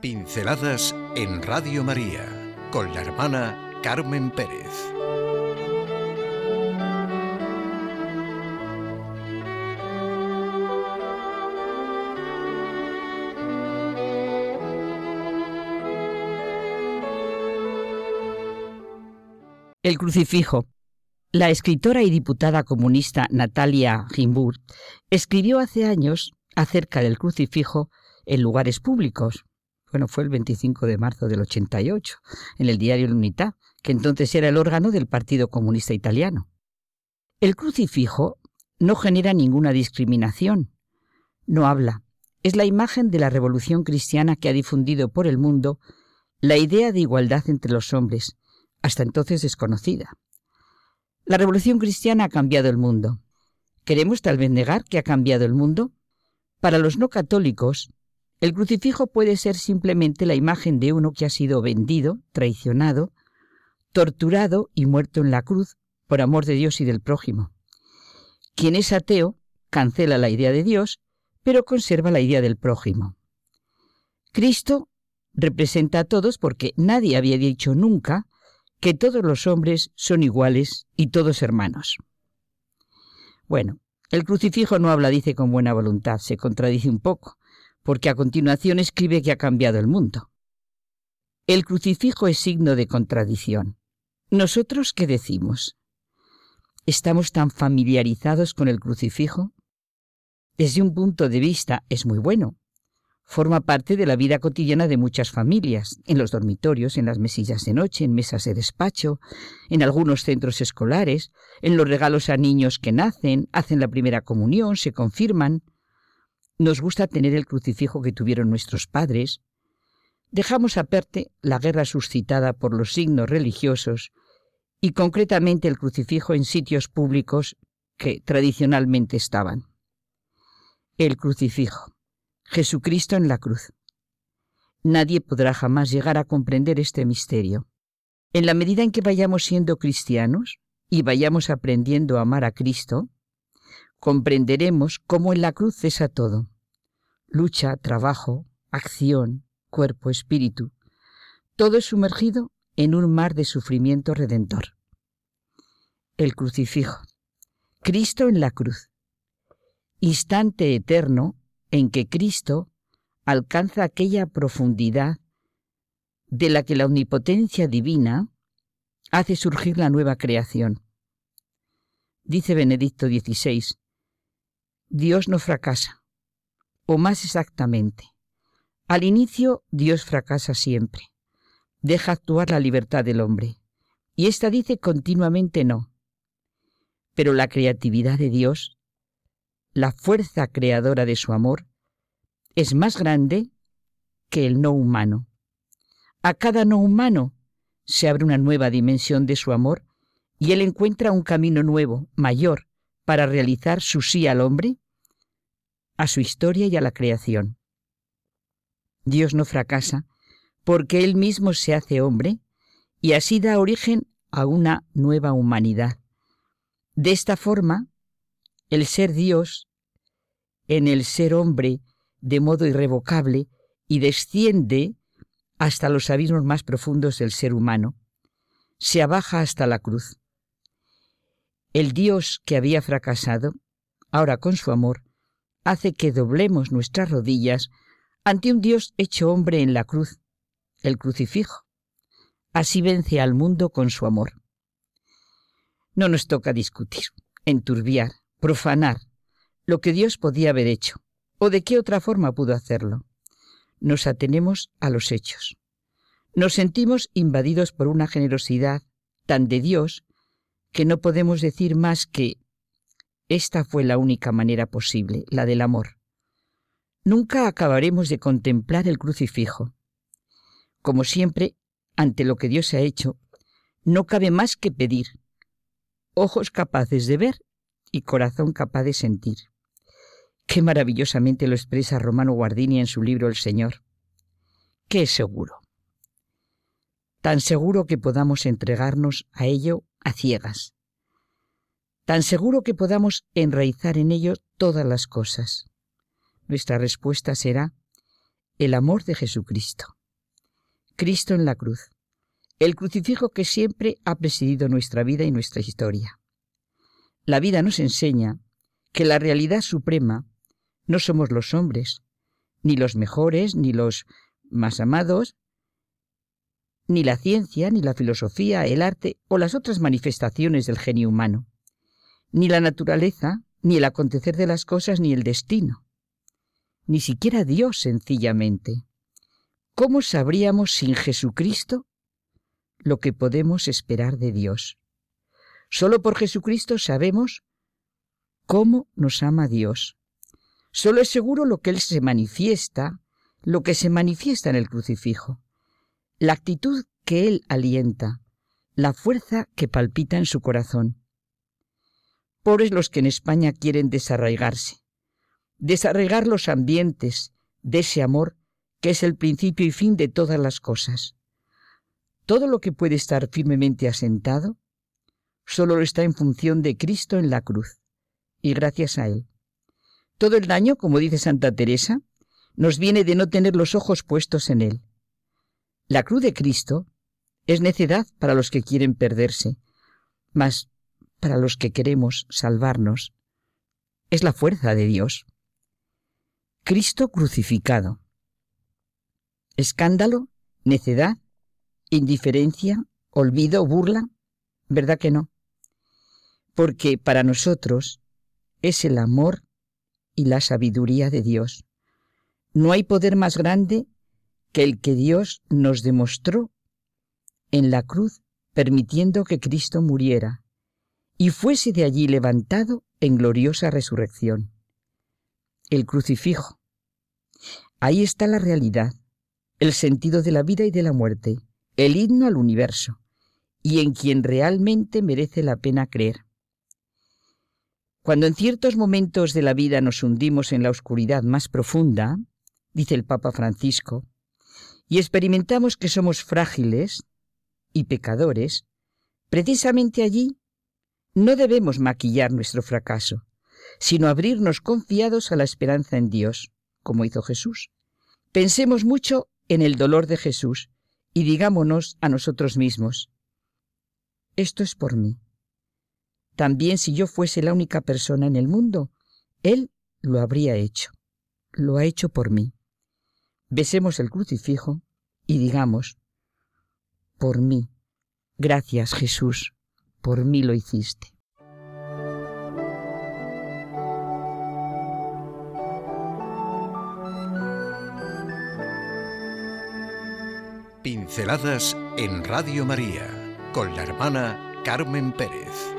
Pinceladas en Radio María con la hermana Carmen Pérez. El crucifijo. La escritora y diputada comunista Natalia Gimburt escribió hace años acerca del crucifijo en lugares públicos, bueno, fue el 25 de marzo del 88, en el diario L'Unità, que entonces era el órgano del Partido Comunista Italiano. El crucifijo no genera ninguna discriminación, no habla. Es la imagen de la revolución cristiana que ha difundido por el mundo la idea de igualdad entre los hombres, hasta entonces desconocida. La revolución cristiana ha cambiado el mundo. ¿Queremos tal vez negar que ha cambiado el mundo? Para los no católicos, el crucifijo puede ser simplemente la imagen de uno que ha sido vendido, traicionado, torturado y muerto en la cruz por amor de Dios y del prójimo. Quien es ateo cancela la idea de Dios, pero conserva la idea del prójimo. Cristo representa a todos porque nadie había dicho nunca que todos los hombres son iguales y todos hermanos. Bueno, el crucifijo no habla, dice, con buena voluntad, se contradice un poco porque a continuación escribe que ha cambiado el mundo. El crucifijo es signo de contradicción. ¿Nosotros qué decimos? ¿Estamos tan familiarizados con el crucifijo? Desde un punto de vista es muy bueno. Forma parte de la vida cotidiana de muchas familias, en los dormitorios, en las mesillas de noche, en mesas de despacho, en algunos centros escolares, en los regalos a niños que nacen, hacen la primera comunión, se confirman, nos gusta tener el crucifijo que tuvieron nuestros padres. Dejamos aparte la guerra suscitada por los signos religiosos y concretamente el crucifijo en sitios públicos que tradicionalmente estaban. El crucifijo. Jesucristo en la cruz. Nadie podrá jamás llegar a comprender este misterio. En la medida en que vayamos siendo cristianos y vayamos aprendiendo a amar a Cristo, comprenderemos cómo en la cruz cesa todo. Lucha, trabajo, acción, cuerpo, espíritu. Todo es sumergido en un mar de sufrimiento redentor. El crucifijo. Cristo en la cruz. Instante eterno en que Cristo alcanza aquella profundidad de la que la omnipotencia divina hace surgir la nueva creación. Dice Benedicto XVI, Dios no fracasa, o más exactamente, al inicio Dios fracasa siempre, deja actuar la libertad del hombre, y ésta dice continuamente no. Pero la creatividad de Dios, la fuerza creadora de su amor, es más grande que el no humano. A cada no humano se abre una nueva dimensión de su amor y él encuentra un camino nuevo, mayor, para realizar su sí al hombre, a su historia y a la creación. Dios no fracasa porque Él mismo se hace hombre y así da origen a una nueva humanidad. De esta forma, el ser Dios en el ser hombre de modo irrevocable y desciende hasta los abismos más profundos del ser humano, se abaja hasta la cruz. El Dios que había fracasado, ahora con su amor, hace que doblemos nuestras rodillas ante un Dios hecho hombre en la cruz, el crucifijo. Así vence al mundo con su amor. No nos toca discutir, enturbiar, profanar lo que Dios podía haber hecho, o de qué otra forma pudo hacerlo. Nos atenemos a los hechos. Nos sentimos invadidos por una generosidad tan de Dios que no podemos decir más que esta fue la única manera posible, la del amor. Nunca acabaremos de contemplar el crucifijo. Como siempre, ante lo que Dios ha hecho, no cabe más que pedir ojos capaces de ver y corazón capaz de sentir. Qué maravillosamente lo expresa Romano Guardini en su libro El Señor. Qué seguro. Tan seguro que podamos entregarnos a ello a ciegas. Tan seguro que podamos enraizar en ello todas las cosas. Nuestra respuesta será, el amor de Jesucristo. Cristo en la cruz, el crucifijo que siempre ha presidido nuestra vida y nuestra historia. La vida nos enseña que la realidad suprema no somos los hombres, ni los mejores, ni los más amados, ni la ciencia, ni la filosofía, el arte o las otras manifestaciones del genio humano, ni la naturaleza, ni el acontecer de las cosas, ni el destino, ni siquiera Dios sencillamente. ¿Cómo sabríamos sin Jesucristo lo que podemos esperar de Dios? Solo por Jesucristo sabemos cómo nos ama Dios. Solo es seguro lo que Él se manifiesta, lo que se manifiesta en el crucifijo la actitud que Él alienta, la fuerza que palpita en su corazón. Pobres los que en España quieren desarraigarse, desarraigar los ambientes de ese amor que es el principio y fin de todas las cosas. Todo lo que puede estar firmemente asentado solo lo está en función de Cristo en la cruz, y gracias a Él. Todo el daño, como dice Santa Teresa, nos viene de no tener los ojos puestos en Él. La cruz de Cristo es necedad para los que quieren perderse, mas para los que queremos salvarnos es la fuerza de Dios. Cristo crucificado. Escándalo, necedad, indiferencia, olvido, burla. ¿Verdad que no? Porque para nosotros es el amor y la sabiduría de Dios. No hay poder más grande que el que Dios nos demostró en la cruz, permitiendo que Cristo muriera y fuese de allí levantado en gloriosa resurrección. El crucifijo. Ahí está la realidad, el sentido de la vida y de la muerte, el himno al universo, y en quien realmente merece la pena creer. Cuando en ciertos momentos de la vida nos hundimos en la oscuridad más profunda, dice el Papa Francisco, y experimentamos que somos frágiles y pecadores, precisamente allí no debemos maquillar nuestro fracaso, sino abrirnos confiados a la esperanza en Dios, como hizo Jesús. Pensemos mucho en el dolor de Jesús y digámonos a nosotros mismos, esto es por mí. También si yo fuese la única persona en el mundo, Él lo habría hecho. Lo ha hecho por mí besemos el crucifijo y digamos, por mí, gracias Jesús, por mí lo hiciste. Pinceladas en Radio María con la hermana Carmen Pérez.